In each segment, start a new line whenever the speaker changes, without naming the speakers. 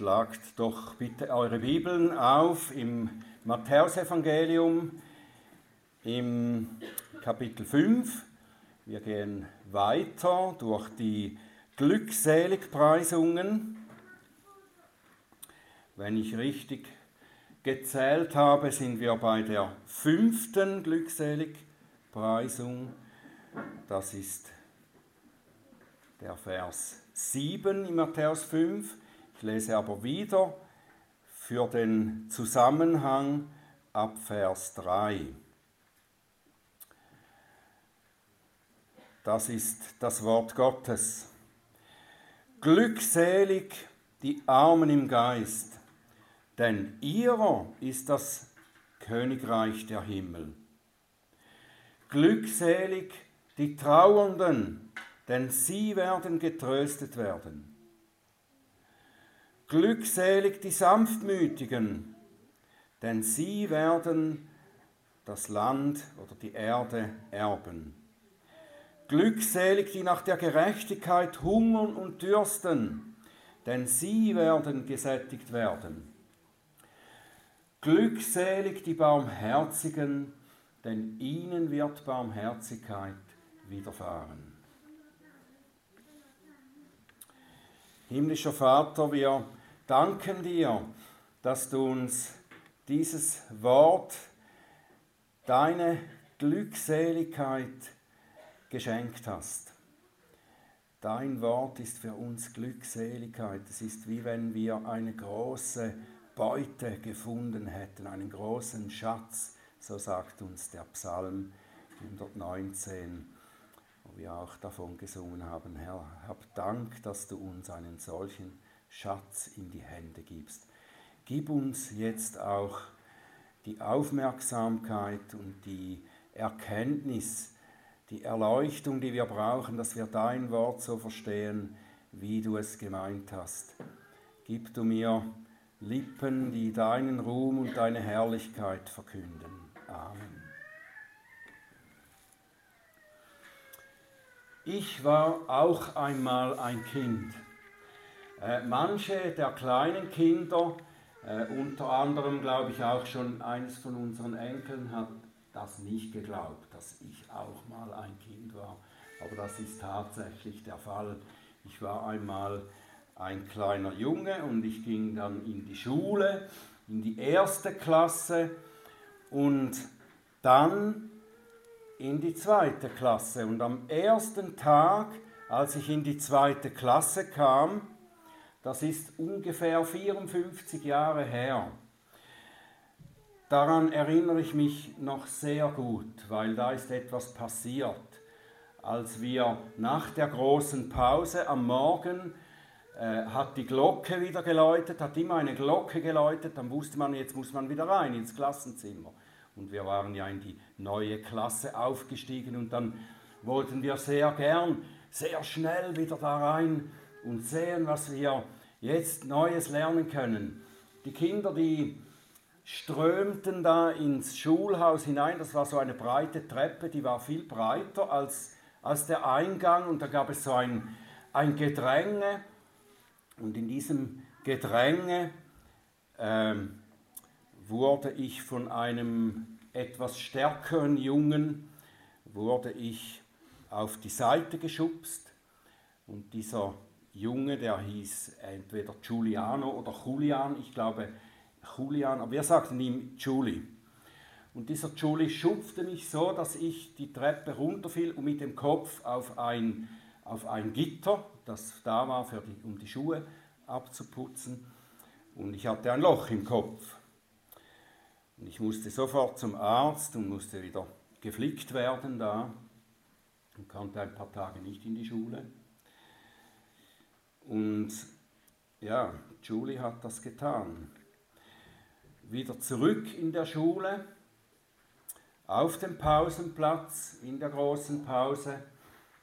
Schlagt doch bitte eure Bibeln auf im Matthäusevangelium im Kapitel 5. Wir gehen weiter durch die Glückseligpreisungen. Wenn ich richtig gezählt habe, sind wir bei der fünften Glückseligpreisung. Das ist der Vers 7 in Matthäus 5. Ich lese aber wieder für den Zusammenhang ab Vers 3. Das ist das Wort Gottes. Glückselig die Armen im Geist, denn ihrer ist das Königreich der Himmel. Glückselig die Trauernden, denn sie werden getröstet werden. Glückselig die Sanftmütigen, denn sie werden das Land oder die Erde erben. Glückselig die nach der Gerechtigkeit hungern und dürsten, denn sie werden gesättigt werden. Glückselig die Barmherzigen, denn ihnen wird Barmherzigkeit widerfahren. Himmlischer Vater, wir danken dir, dass du uns dieses Wort, deine Glückseligkeit geschenkt hast. Dein Wort ist für uns Glückseligkeit. Es ist wie wenn wir eine große Beute gefunden hätten, einen großen Schatz, so sagt uns der Psalm 119, wo wir auch davon gesungen haben, Herr, hab Dank, dass du uns einen solchen Schatz in die Hände gibst. Gib uns jetzt auch die Aufmerksamkeit und die Erkenntnis, die Erleuchtung, die wir brauchen, dass wir dein Wort so verstehen, wie du es gemeint hast. Gib du mir Lippen, die deinen Ruhm und deine Herrlichkeit verkünden. Amen. Ich war auch einmal ein Kind. Äh, manche der kleinen Kinder, äh, unter anderem glaube ich auch schon eines von unseren Enkeln, hat das nicht geglaubt, dass ich auch mal ein Kind war. Aber das ist tatsächlich der Fall. Ich war einmal ein kleiner Junge und ich ging dann in die Schule, in die erste Klasse und dann in die zweite Klasse. Und am ersten Tag, als ich in die zweite Klasse kam, das ist ungefähr 54 Jahre her, Daran erinnere ich mich noch sehr gut, weil da ist etwas passiert. Als wir nach der großen Pause am Morgen äh, hat die Glocke wieder geläutet, hat immer eine Glocke geläutet, dann wusste man, jetzt muss man wieder rein ins Klassenzimmer. Und wir waren ja in die neue Klasse aufgestiegen und dann wollten wir sehr gern, sehr schnell wieder da rein und sehen, was wir jetzt Neues lernen können. Die Kinder, die strömten da ins Schulhaus hinein. Das war so eine breite Treppe, die war viel breiter als, als der Eingang und da gab es so ein, ein Gedränge. Und in diesem Gedränge ähm, wurde ich von einem etwas stärkeren Jungen, wurde ich auf die Seite geschubst und dieser Junge, der hieß entweder Giuliano oder Julian, ich glaube, Julian, aber wir sagten ihm Julie. Und dieser Julie schupfte mich so, dass ich die Treppe runterfiel und mit dem Kopf auf ein, auf ein Gitter, das da war, die, um die Schuhe abzuputzen. Und ich hatte ein Loch im Kopf. Und ich musste sofort zum Arzt und musste wieder geflickt werden da und konnte ein paar Tage nicht in die Schule. Und ja, Julie hat das getan wieder zurück in der Schule, auf dem Pausenplatz, in der großen Pause.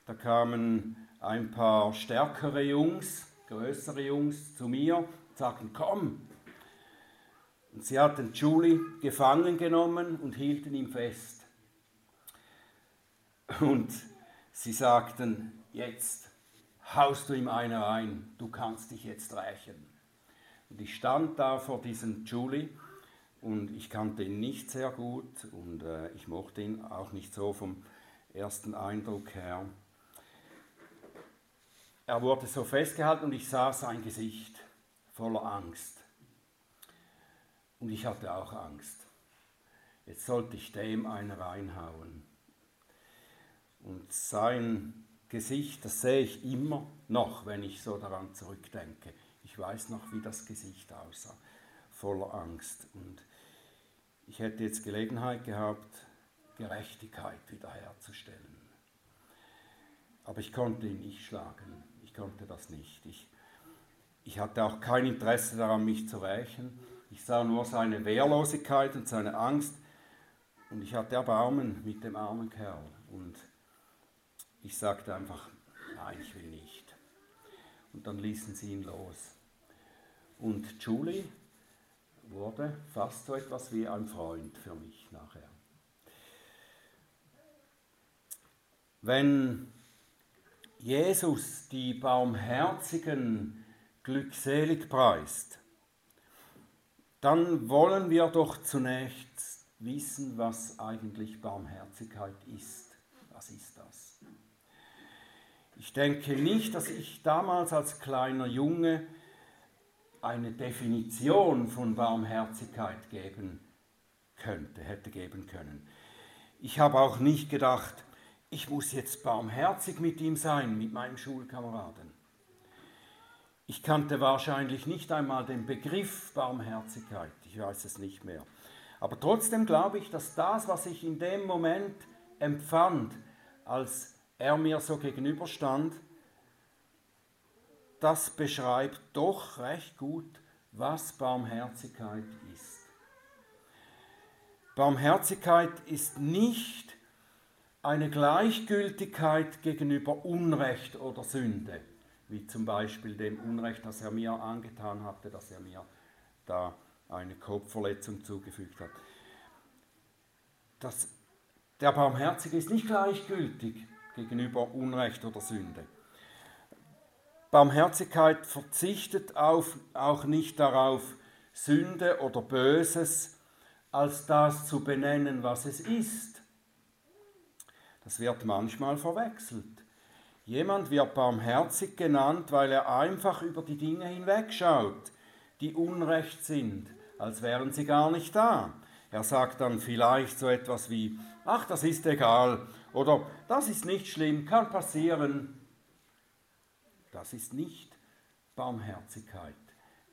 Da kamen ein paar stärkere Jungs, größere Jungs zu mir und sagten, komm. Und sie hatten Julie gefangen genommen und hielten ihn fest. Und sie sagten, jetzt haust du ihm einer ein, du kannst dich jetzt rächen. Und ich stand da vor diesem Julie und ich kannte ihn nicht sehr gut und äh, ich mochte ihn auch nicht so vom ersten Eindruck her. Er wurde so festgehalten und ich sah sein Gesicht voller Angst. Und ich hatte auch Angst. Jetzt sollte ich dem eine reinhauen. Und sein Gesicht, das sehe ich immer noch, wenn ich so daran zurückdenke. Ich weiß noch, wie das Gesicht aussah, voller Angst. Und ich hätte jetzt Gelegenheit gehabt, Gerechtigkeit wiederherzustellen. Aber ich konnte ihn nicht schlagen. Ich konnte das nicht. Ich, ich hatte auch kein Interesse daran, mich zu rächen. Ich sah nur seine Wehrlosigkeit und seine Angst. Und ich hatte Erbarmen mit dem armen Kerl. Und ich sagte einfach, nein, ich will nicht. Und dann ließen sie ihn los. Und Julie wurde fast so etwas wie ein Freund für mich nachher. Wenn Jesus die Barmherzigen glückselig preist, dann wollen wir doch zunächst wissen, was eigentlich Barmherzigkeit ist. Was ist das? Ich denke nicht, dass ich damals als kleiner Junge eine Definition von Barmherzigkeit geben könnte, hätte geben können. Ich habe auch nicht gedacht, ich muss jetzt barmherzig mit ihm sein, mit meinem Schulkameraden. Ich kannte wahrscheinlich nicht einmal den Begriff Barmherzigkeit, ich weiß es nicht mehr. Aber trotzdem glaube ich, dass das, was ich in dem Moment empfand, als er mir so gegenüberstand, das beschreibt doch recht gut, was Barmherzigkeit ist. Barmherzigkeit ist nicht eine Gleichgültigkeit gegenüber Unrecht oder Sünde, wie zum Beispiel dem Unrecht, das er mir angetan hatte, dass er mir da eine Kopfverletzung zugefügt hat. Das, der Barmherzige ist nicht gleichgültig gegenüber Unrecht oder Sünde. Barmherzigkeit verzichtet auf, auch nicht darauf, Sünde oder Böses als das zu benennen, was es ist. Das wird manchmal verwechselt. Jemand wird barmherzig genannt, weil er einfach über die Dinge hinwegschaut, die unrecht sind, als wären sie gar nicht da. Er sagt dann vielleicht so etwas wie, ach, das ist egal oder das ist nicht schlimm, kann passieren, das ist nicht Barmherzigkeit,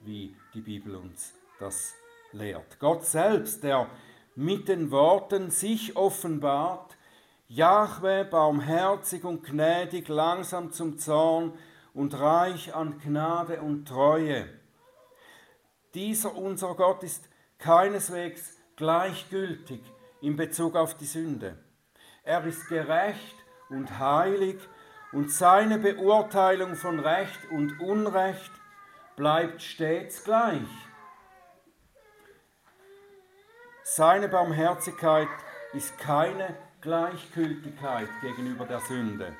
wie die Bibel uns das lehrt. Gott selbst, der mit den Worten sich offenbart, Jahwe barmherzig und gnädig, langsam zum Zorn und reich an Gnade und Treue. Dieser unser Gott ist keineswegs gleichgültig in Bezug auf die Sünde. Er ist gerecht und heilig und seine Beurteilung von Recht und Unrecht bleibt stets gleich. Seine Barmherzigkeit ist keine Gleichgültigkeit gegenüber der Sünde.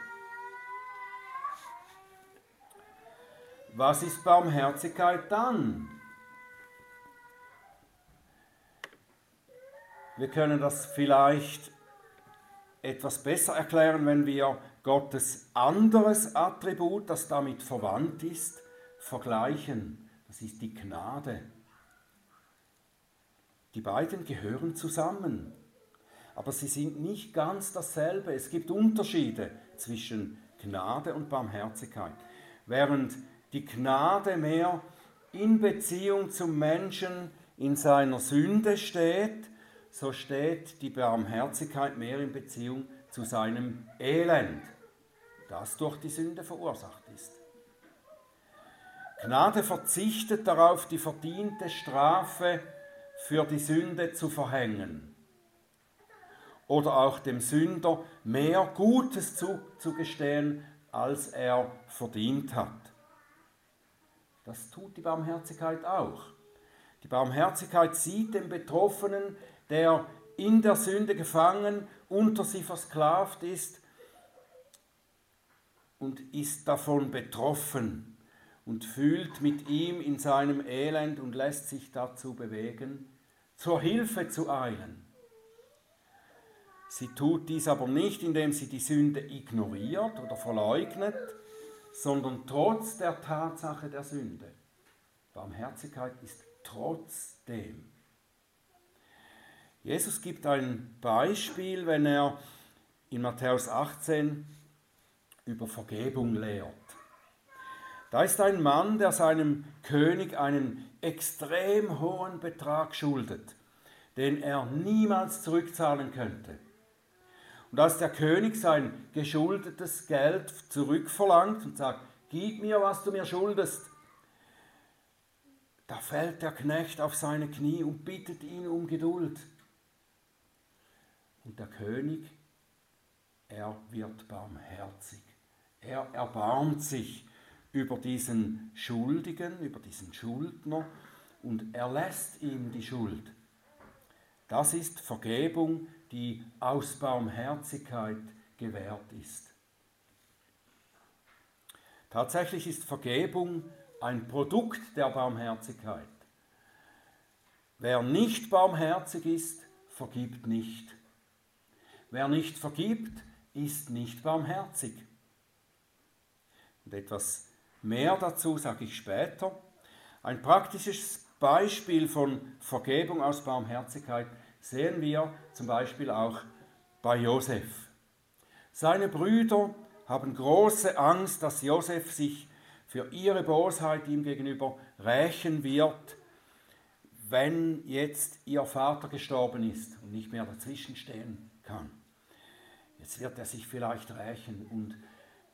Was ist Barmherzigkeit dann? Wir können das vielleicht etwas besser erklären, wenn wir Gottes anderes Attribut, das damit verwandt ist, vergleichen. Das ist die Gnade. Die beiden gehören zusammen, aber sie sind nicht ganz dasselbe. Es gibt Unterschiede zwischen Gnade und Barmherzigkeit. Während die Gnade mehr in Beziehung zum Menschen in seiner Sünde steht, so steht die Barmherzigkeit mehr in Beziehung zu seinem Elend das durch die Sünde verursacht ist. Gnade verzichtet darauf, die verdiente Strafe für die Sünde zu verhängen oder auch dem Sünder mehr Gutes zuzugestehen, als er verdient hat. Das tut die Barmherzigkeit auch. Die Barmherzigkeit sieht den Betroffenen, der in der Sünde gefangen, unter sie versklavt ist, und ist davon betroffen und fühlt mit ihm in seinem Elend und lässt sich dazu bewegen, zur Hilfe zu eilen. Sie tut dies aber nicht, indem sie die Sünde ignoriert oder verleugnet, sondern trotz der Tatsache der Sünde. Barmherzigkeit ist trotzdem. Jesus gibt ein Beispiel, wenn er in Matthäus 18 über Vergebung lehrt. Da ist ein Mann, der seinem König einen extrem hohen Betrag schuldet, den er niemals zurückzahlen könnte. Und als der König sein geschuldetes Geld zurückverlangt und sagt, gib mir, was du mir schuldest, da fällt der Knecht auf seine Knie und bittet ihn um Geduld. Und der König, er wird barmherzig. Er erbarmt sich über diesen Schuldigen, über diesen Schuldner und erlässt ihm die Schuld. Das ist Vergebung, die aus Barmherzigkeit gewährt ist. Tatsächlich ist Vergebung ein Produkt der Barmherzigkeit. Wer nicht barmherzig ist, vergibt nicht. Wer nicht vergibt, ist nicht barmherzig. Und etwas mehr dazu sage ich später. Ein praktisches Beispiel von Vergebung aus Barmherzigkeit sehen wir zum Beispiel auch bei Josef. Seine Brüder haben große Angst, dass Josef sich für ihre Bosheit ihm gegenüber rächen wird, wenn jetzt ihr Vater gestorben ist und nicht mehr dazwischenstehen kann. Jetzt wird er sich vielleicht rächen und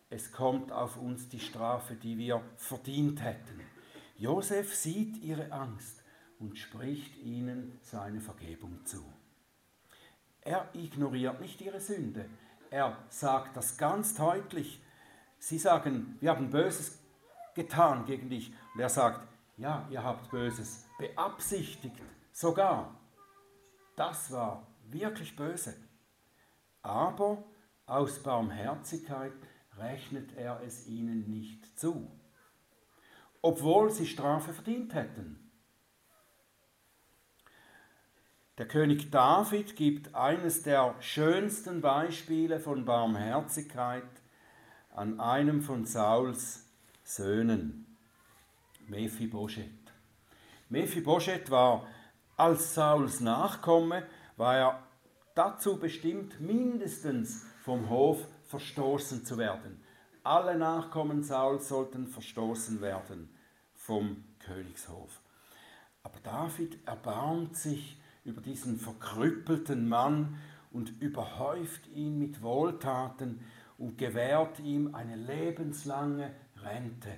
es kommt auf uns die Strafe, die wir verdient hätten. Josef sieht ihre Angst und spricht ihnen seine Vergebung zu. Er ignoriert nicht ihre Sünde. Er sagt das ganz deutlich. Sie sagen, wir haben Böses getan gegen dich. Und er sagt, ja, ihr habt Böses beabsichtigt, sogar. Das war wirklich böse. Aber aus Barmherzigkeit rechnet er es ihnen nicht zu, obwohl sie Strafe verdient hätten. Der König David gibt eines der schönsten Beispiele von Barmherzigkeit an einem von Sauls Söhnen, Mephibosheth. Mephibosheth war als Sauls Nachkomme, war er dazu bestimmt, mindestens vom Hof verstoßen zu werden. Alle Nachkommen Sauls sollten verstoßen werden vom Königshof. Aber David erbarmt sich über diesen verkrüppelten Mann und überhäuft ihn mit Wohltaten und gewährt ihm eine lebenslange Rente.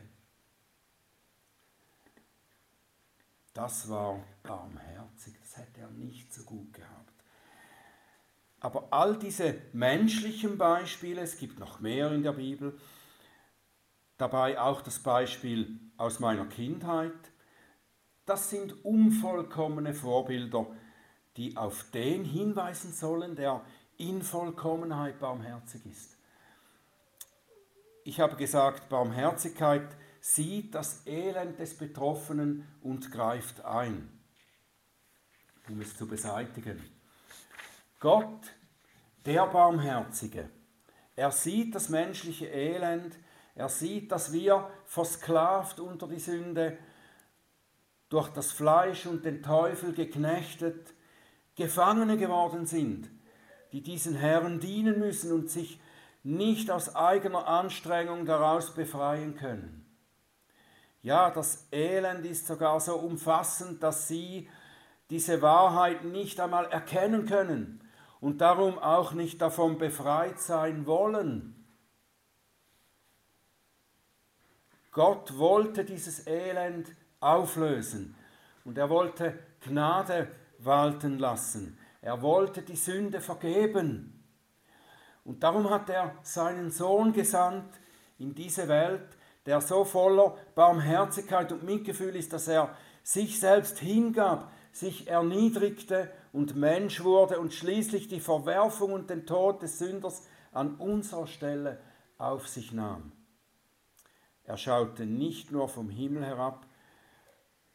Das war barmherzig, das hätte er nicht so gut gehabt. Aber all diese menschlichen Beispiele, es gibt noch mehr in der Bibel, dabei auch das Beispiel aus meiner Kindheit, das sind unvollkommene Vorbilder die auf den hinweisen sollen, der in Vollkommenheit barmherzig ist. Ich habe gesagt, Barmherzigkeit sieht das Elend des Betroffenen und greift ein, um es zu beseitigen. Gott, der Barmherzige, er sieht das menschliche Elend, er sieht, dass wir versklavt unter die Sünde, durch das Fleisch und den Teufel geknechtet, Gefangene geworden sind, die diesen Herren dienen müssen und sich nicht aus eigener Anstrengung daraus befreien können. Ja, das Elend ist sogar so umfassend, dass sie diese Wahrheit nicht einmal erkennen können und darum auch nicht davon befreit sein wollen. Gott wollte dieses Elend auflösen und er wollte Gnade walten lassen. Er wollte die Sünde vergeben. Und darum hat er seinen Sohn gesandt in diese Welt, der so voller Barmherzigkeit und Mitgefühl ist, dass er sich selbst hingab, sich erniedrigte und Mensch wurde und schließlich die Verwerfung und den Tod des Sünders an unserer Stelle auf sich nahm. Er schaute nicht nur vom Himmel herab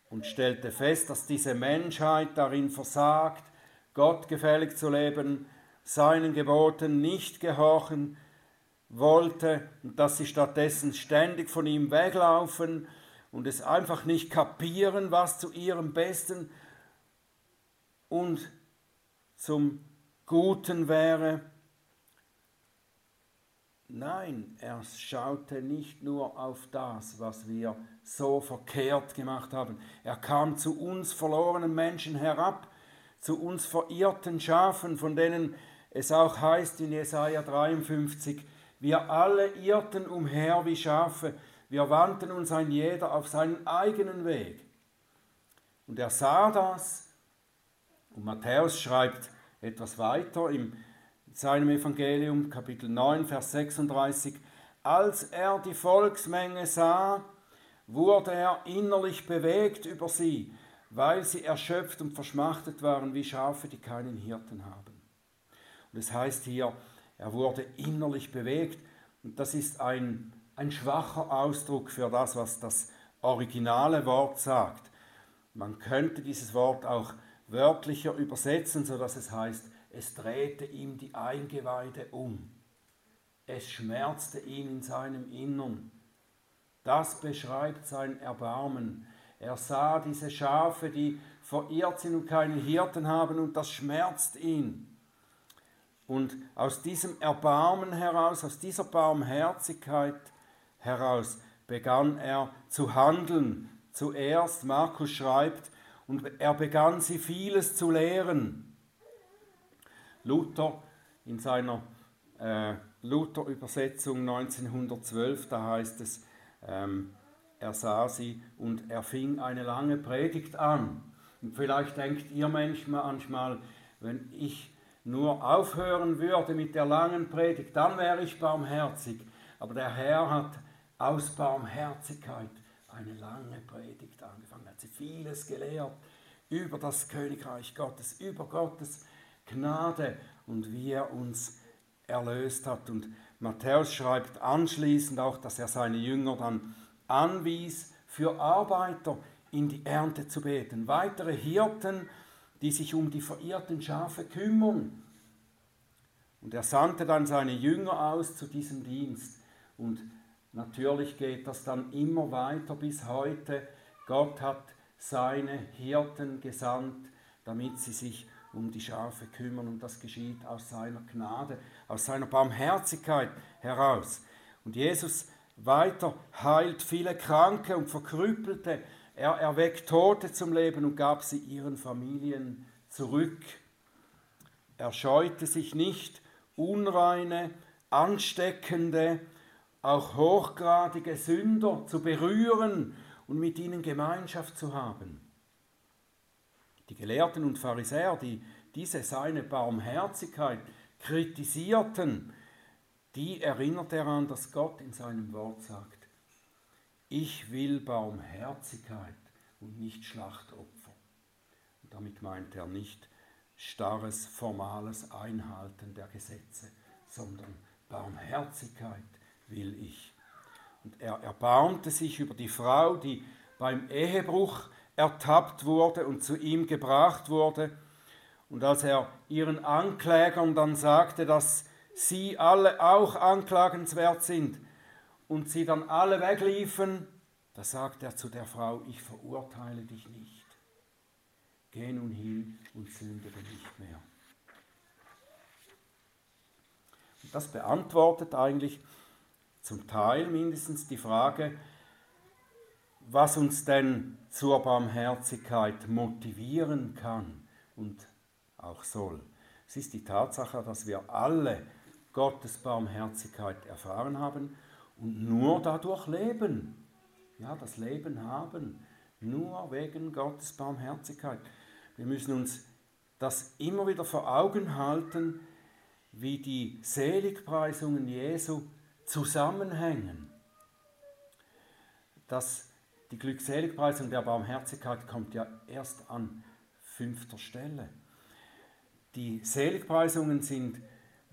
und stellte fest, dass diese Menschheit darin versagt, Gott gefällig zu leben, seinen Geboten nicht gehorchen wollte und dass sie stattdessen ständig von ihm weglaufen und es einfach nicht kapieren, was zu ihrem Besten und zum Guten wäre. Nein, er schaute nicht nur auf das, was wir so verkehrt gemacht haben. Er kam zu uns verlorenen Menschen herab, zu uns verirrten Schafen, von denen es auch heißt in Jesaja 53, wir alle irrten umher wie Schafe, wir wandten uns ein jeder auf seinen eigenen Weg. Und er sah das, und Matthäus schreibt etwas weiter im seinem Evangelium, Kapitel 9, Vers 36, als er die Volksmenge sah, wurde er innerlich bewegt über sie, weil sie erschöpft und verschmachtet waren wie Schafe, die keinen Hirten haben. Und es heißt hier, er wurde innerlich bewegt. Und das ist ein, ein schwacher Ausdruck für das, was das originale Wort sagt. Man könnte dieses Wort auch wörtlicher übersetzen, sodass es heißt, es drehte ihm die Eingeweide um. Es schmerzte ihn in seinem Innern. Das beschreibt sein Erbarmen. Er sah diese Schafe, die verirrt sind und keinen Hirten haben, und das schmerzt ihn. Und aus diesem Erbarmen heraus, aus dieser Barmherzigkeit heraus begann er zu handeln. Zuerst, Markus schreibt, und er begann sie vieles zu lehren. Luther in seiner äh, Luther-Übersetzung 1912, da heißt es, ähm, er sah sie und er fing eine lange Predigt an. Und vielleicht denkt ihr manchmal, wenn ich nur aufhören würde mit der langen Predigt, dann wäre ich barmherzig. Aber der Herr hat aus Barmherzigkeit eine lange Predigt angefangen, hat sie vieles gelehrt über das Königreich Gottes, über Gottes Gnade und wie er uns erlöst hat. Und Matthäus schreibt anschließend auch, dass er seine Jünger dann anwies, für Arbeiter in die Ernte zu beten. Weitere Hirten, die sich um die verirrten Schafe kümmern. Und er sandte dann seine Jünger aus zu diesem Dienst. Und natürlich geht das dann immer weiter bis heute. Gott hat seine Hirten gesandt, damit sie sich um die Schafe kümmern. Und das geschieht aus seiner Gnade, aus seiner Barmherzigkeit heraus. Und Jesus weiter heilt viele Kranke und Verkrüppelte, er erweckt Tote zum Leben und gab sie ihren Familien zurück. Er scheute sich nicht, unreine, ansteckende, auch hochgradige Sünder zu berühren und mit ihnen Gemeinschaft zu haben. Die Gelehrten und Pharisäer, die diese seine Barmherzigkeit kritisierten, die erinnert er an, dass Gott in seinem Wort sagt, ich will Barmherzigkeit und nicht Schlachtopfer. Und damit meint er nicht starres, formales Einhalten der Gesetze, sondern Barmherzigkeit will ich. Und er erbarmte sich über die Frau, die beim Ehebruch ertappt wurde und zu ihm gebracht wurde. Und als er ihren Anklägern dann sagte, dass sie alle auch anklagenswert sind, und sie dann alle wegliefen, da sagt er zu der Frau, ich verurteile dich nicht. Geh nun hin und sündige nicht mehr. Und das beantwortet eigentlich zum Teil mindestens die Frage, was uns denn zur Barmherzigkeit motivieren kann und auch soll. Es ist die Tatsache, dass wir alle Gottes Barmherzigkeit erfahren haben und nur dadurch leben. Ja, das Leben haben, nur wegen Gottes Barmherzigkeit. Wir müssen uns das immer wieder vor Augen halten, wie die Seligpreisungen Jesu zusammenhängen. Das, die Glückseligpreisung der Barmherzigkeit kommt ja erst an fünfter Stelle. Die Seligpreisungen sind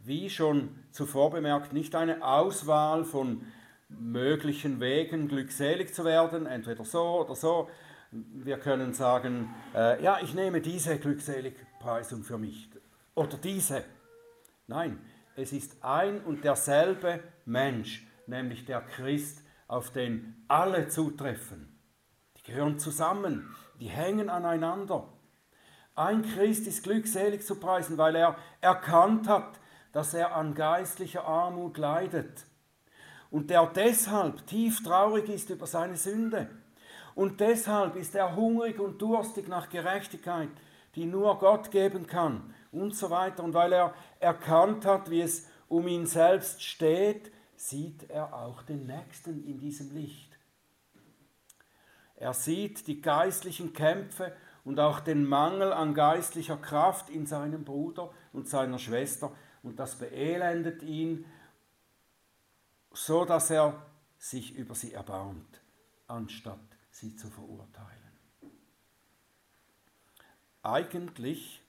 wie schon zuvor bemerkt, nicht eine Auswahl von möglichen Wegen glückselig zu werden, entweder so oder so. Wir können sagen, äh, ja, ich nehme diese Glückseligpreisung für mich oder diese. Nein, es ist ein und derselbe Mensch, nämlich der Christ, auf den alle zutreffen. Die gehören zusammen, die hängen aneinander. Ein Christ ist glückselig zu preisen, weil er erkannt hat, dass er an geistlicher Armut leidet und der deshalb tief traurig ist über seine Sünde. Und deshalb ist er hungrig und durstig nach Gerechtigkeit, die nur Gott geben kann und so weiter. Und weil er erkannt hat, wie es um ihn selbst steht, sieht er auch den Nächsten in diesem Licht. Er sieht die geistlichen Kämpfe und auch den Mangel an geistlicher Kraft in seinem Bruder und seiner Schwester und das beelendet ihn, so dass er sich über sie erbarmt, anstatt sie zu verurteilen. Eigentlich,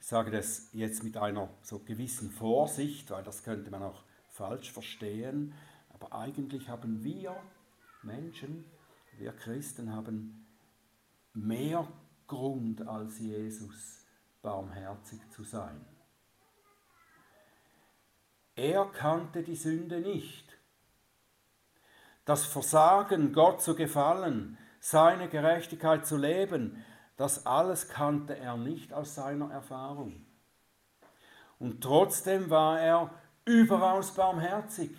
ich sage das jetzt mit einer so gewissen Vorsicht, weil das könnte man auch falsch verstehen, aber eigentlich haben wir Menschen, wir Christen haben mehr Grund als Jesus barmherzig zu sein. Er kannte die Sünde nicht. Das Versagen, Gott zu gefallen, seine Gerechtigkeit zu leben, das alles kannte er nicht aus seiner Erfahrung. Und trotzdem war er überaus barmherzig.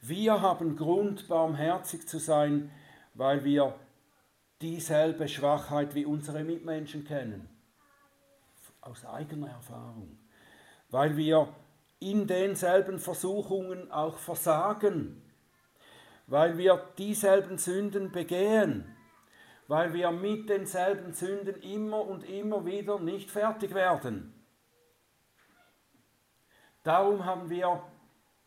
Wir haben Grund, barmherzig zu sein, weil wir dieselbe Schwachheit wie unsere Mitmenschen kennen. Aus eigener Erfahrung. Weil wir in denselben Versuchungen auch versagen, weil wir dieselben Sünden begehen, weil wir mit denselben Sünden immer und immer wieder nicht fertig werden. Darum haben wir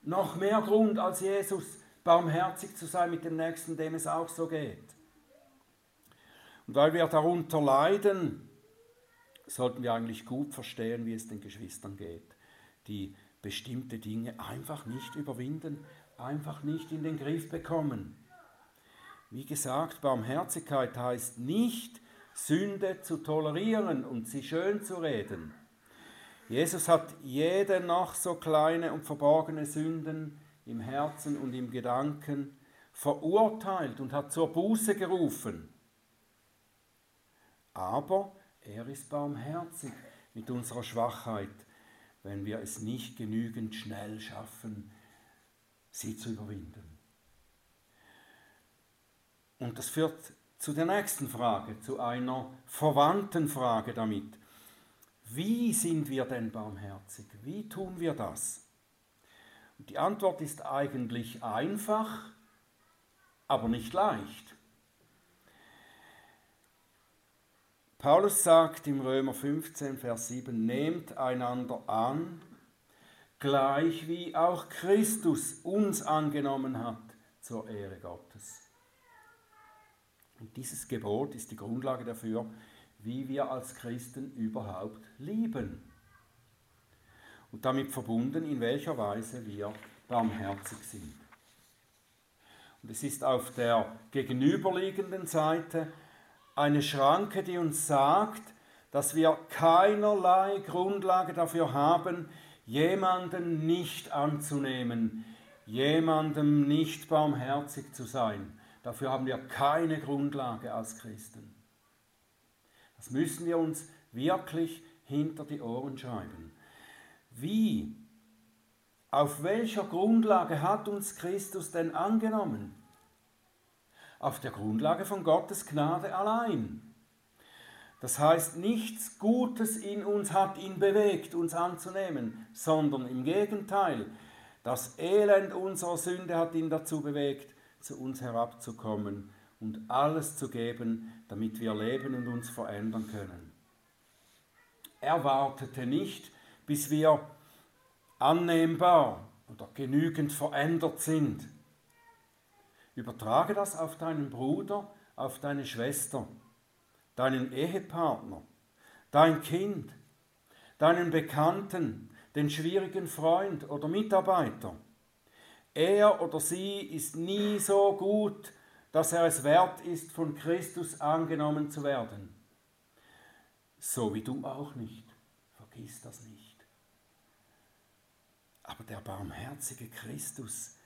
noch mehr Grund als Jesus, barmherzig zu sein mit dem Nächsten, dem es auch so geht. Und weil wir darunter leiden, sollten wir eigentlich gut verstehen, wie es den Geschwistern geht, die bestimmte Dinge einfach nicht überwinden, einfach nicht in den Griff bekommen. Wie gesagt, Barmherzigkeit heißt nicht, Sünde zu tolerieren und sie schön zu reden. Jesus hat jede noch so kleine und verborgene Sünden im Herzen und im Gedanken verurteilt und hat zur Buße gerufen. Aber er ist barmherzig mit unserer Schwachheit wenn wir es nicht genügend schnell schaffen, sie zu überwinden. Und das führt zu der nächsten Frage, zu einer verwandten Frage damit. Wie sind wir denn barmherzig? Wie tun wir das? Und die Antwort ist eigentlich einfach, aber nicht leicht. Paulus sagt im Römer 15, Vers 7, nehmt einander an, gleich wie auch Christus uns angenommen hat zur Ehre Gottes. Und dieses Gebot ist die Grundlage dafür, wie wir als Christen überhaupt lieben. Und damit verbunden, in welcher Weise wir barmherzig sind. Und es ist auf der gegenüberliegenden Seite eine Schranke, die uns sagt, dass wir keinerlei Grundlage dafür haben, jemanden nicht anzunehmen, jemandem nicht barmherzig zu sein. Dafür haben wir keine Grundlage als Christen. Das müssen wir uns wirklich hinter die Ohren schreiben. Wie, auf welcher Grundlage hat uns Christus denn angenommen? auf der Grundlage von Gottes Gnade allein. Das heißt, nichts Gutes in uns hat ihn bewegt, uns anzunehmen, sondern im Gegenteil, das Elend unserer Sünde hat ihn dazu bewegt, zu uns herabzukommen und alles zu geben, damit wir leben und uns verändern können. Er wartete nicht, bis wir annehmbar oder genügend verändert sind, Übertrage das auf deinen Bruder, auf deine Schwester, deinen Ehepartner, dein Kind, deinen Bekannten, den schwierigen Freund oder Mitarbeiter. Er oder sie ist nie so gut, dass er es wert ist, von Christus angenommen zu werden. So wie du auch nicht. Vergiss das nicht. Aber der barmherzige Christus,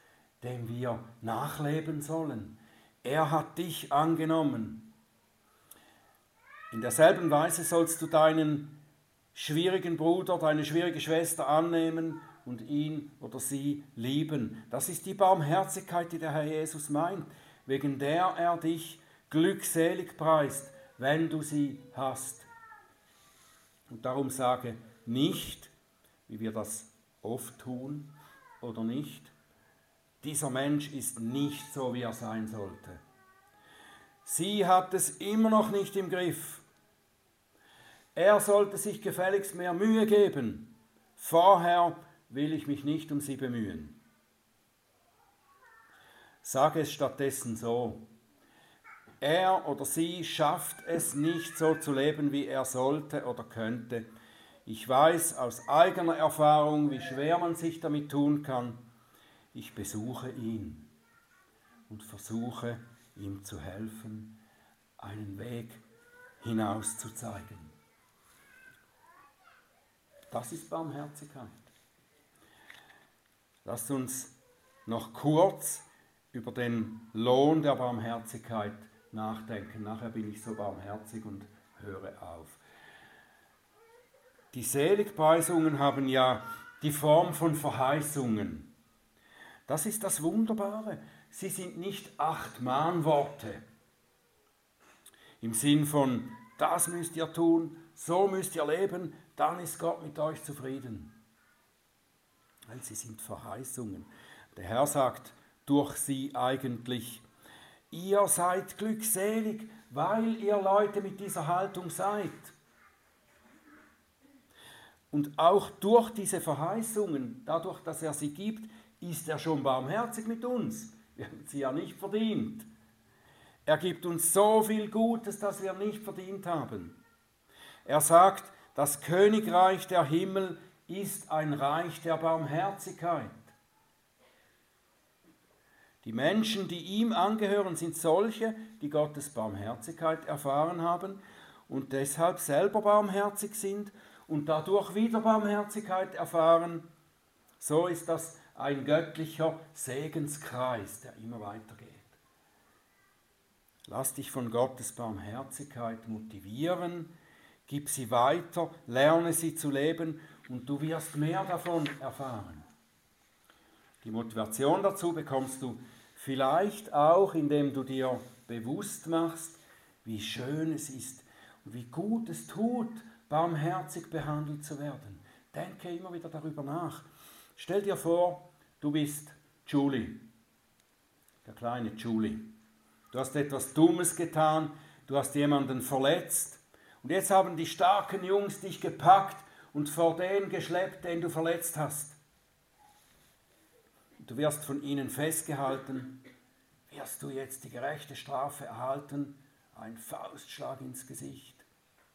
dem wir nachleben sollen, er hat dich angenommen. In derselben Weise sollst du deinen schwierigen Bruder, deine schwierige Schwester annehmen und ihn oder sie lieben. Das ist die Barmherzigkeit, die der Herr Jesus meint, wegen der er dich glückselig preist, wenn du sie hast. Und darum sage nicht, wie wir das oft tun oder nicht, dieser Mensch ist nicht so, wie er sein sollte. Sie hat es immer noch nicht im Griff. Er sollte sich gefälligst mehr Mühe geben. Vorher will ich mich nicht um sie bemühen. Sage es stattdessen so. Er oder sie schafft es nicht so zu leben, wie er sollte oder könnte. Ich weiß aus eigener Erfahrung, wie schwer man sich damit tun kann. Ich besuche ihn und versuche ihm zu helfen, einen Weg hinaus zu zeigen. Das ist Barmherzigkeit. Lasst uns noch kurz über den Lohn der Barmherzigkeit nachdenken. Nachher bin ich so barmherzig und höre auf. Die Seligpreisungen haben ja die Form von Verheißungen. Das ist das Wunderbare. Sie sind nicht acht Mahnworte im Sinn von, das müsst ihr tun, so müsst ihr leben, dann ist Gott mit euch zufrieden. Weil sie sind Verheißungen. Der Herr sagt durch sie eigentlich, ihr seid glückselig, weil ihr Leute mit dieser Haltung seid. Und auch durch diese Verheißungen, dadurch, dass er sie gibt, ist er schon barmherzig mit uns. Wir haben sie ja nicht verdient. Er gibt uns so viel Gutes, das wir nicht verdient haben. Er sagt, das Königreich der Himmel ist ein Reich der Barmherzigkeit. Die Menschen, die ihm angehören, sind solche, die Gottes Barmherzigkeit erfahren haben und deshalb selber barmherzig sind und dadurch wieder Barmherzigkeit erfahren. So ist das ein göttlicher Segenskreis, der immer weitergeht. Lass dich von Gottes Barmherzigkeit motivieren, gib sie weiter, lerne sie zu leben und du wirst mehr davon erfahren. Die Motivation dazu bekommst du vielleicht auch, indem du dir bewusst machst, wie schön es ist und wie gut es tut, barmherzig behandelt zu werden. Denke immer wieder darüber nach. Stell dir vor, du bist Julie, der kleine Julie. Du hast etwas Dummes getan, du hast jemanden verletzt und jetzt haben die starken Jungs dich gepackt und vor den geschleppt, den du verletzt hast. Du wirst von ihnen festgehalten, wirst du jetzt die gerechte Strafe erhalten, ein Faustschlag ins Gesicht.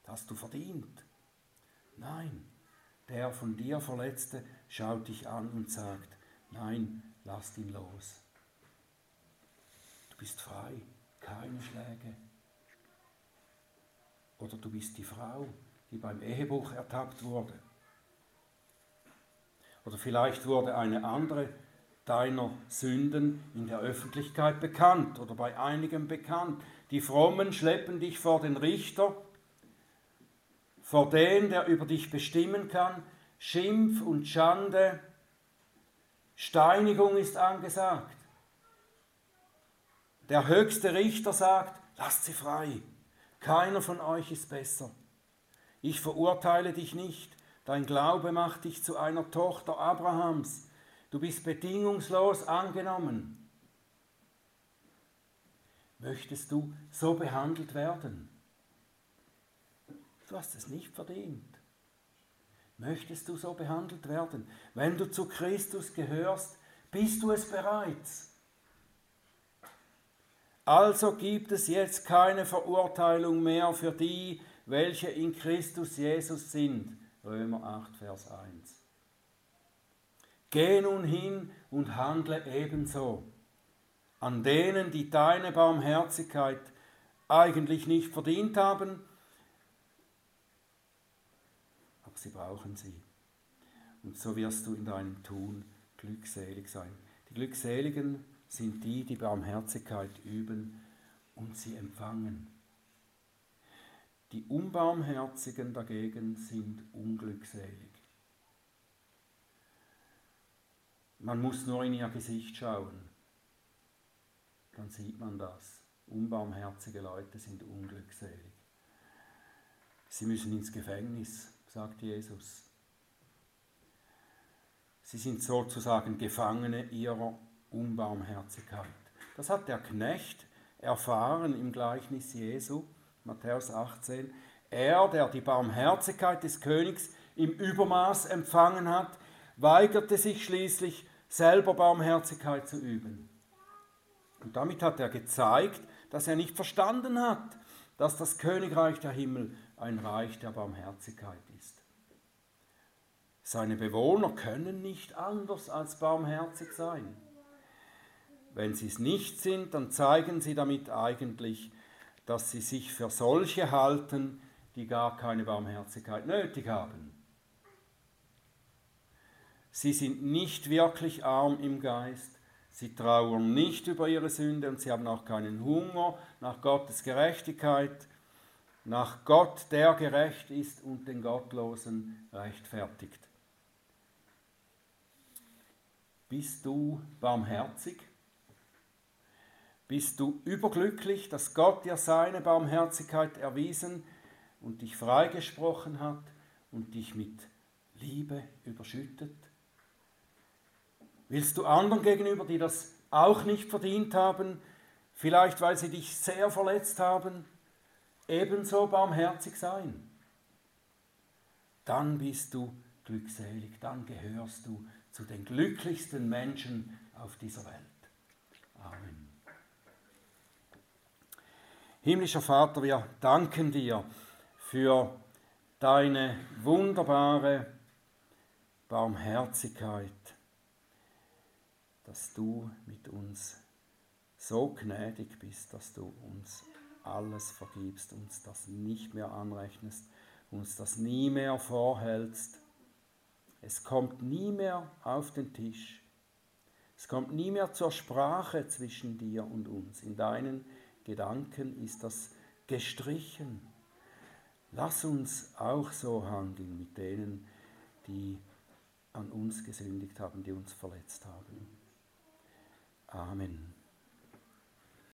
Das hast du verdient. Nein, der von dir Verletzte schaut dich an und sagt, nein, lass ihn los. Du bist frei, keine Schläge. Oder du bist die Frau, die beim Ehebruch ertappt wurde. Oder vielleicht wurde eine andere deiner Sünden in der Öffentlichkeit bekannt oder bei einigen bekannt. Die Frommen schleppen dich vor den Richter vor den, der über dich bestimmen kann, Schimpf und Schande, Steinigung ist angesagt. Der höchste Richter sagt, lasst sie frei, keiner von euch ist besser. Ich verurteile dich nicht, dein Glaube macht dich zu einer Tochter Abrahams, du bist bedingungslos angenommen. Möchtest du so behandelt werden? Du hast es nicht verdient. Möchtest du so behandelt werden? Wenn du zu Christus gehörst, bist du es bereits. Also gibt es jetzt keine Verurteilung mehr für die, welche in Christus Jesus sind. Römer 8, Vers 1. Geh nun hin und handle ebenso. An denen, die deine Barmherzigkeit eigentlich nicht verdient haben, aber sie brauchen sie. Und so wirst du in deinem Tun glückselig sein. Die Glückseligen sind die, die Barmherzigkeit üben und sie empfangen. Die Unbarmherzigen dagegen sind unglückselig. Man muss nur in ihr Gesicht schauen, dann sieht man das. Unbarmherzige Leute sind unglückselig. Sie müssen ins Gefängnis, sagt Jesus. Sie sind sozusagen Gefangene ihrer Unbarmherzigkeit. Das hat der Knecht erfahren im Gleichnis Jesu, Matthäus 18. Er, der die Barmherzigkeit des Königs im Übermaß empfangen hat, weigerte sich schließlich, selber Barmherzigkeit zu üben. Und damit hat er gezeigt, dass er nicht verstanden hat, dass das Königreich der Himmel ein Reich der Barmherzigkeit ist. Seine Bewohner können nicht anders als barmherzig sein. Wenn sie es nicht sind, dann zeigen sie damit eigentlich, dass sie sich für solche halten, die gar keine Barmherzigkeit nötig haben. Sie sind nicht wirklich arm im Geist, sie trauern nicht über ihre Sünde und sie haben auch keinen Hunger nach Gottes Gerechtigkeit, nach Gott, der gerecht ist und den Gottlosen rechtfertigt. Bist du barmherzig? Bist du überglücklich, dass Gott dir seine Barmherzigkeit erwiesen und dich freigesprochen hat und dich mit Liebe überschüttet? Willst du anderen gegenüber, die das auch nicht verdient haben, vielleicht weil sie dich sehr verletzt haben, ebenso barmherzig sein? Dann bist du glückselig, dann gehörst du zu den glücklichsten Menschen auf dieser Welt. Amen. Himmlischer Vater, wir danken dir für deine wunderbare Barmherzigkeit, dass du mit uns so gnädig bist, dass du uns alles vergibst, uns das nicht mehr anrechnest, uns das nie mehr vorhältst. Es kommt nie mehr auf den Tisch. Es kommt nie mehr zur Sprache zwischen dir und uns. In deinen Gedanken ist das gestrichen. Lass uns auch so handeln mit denen, die an uns gesündigt haben, die uns verletzt haben. Amen.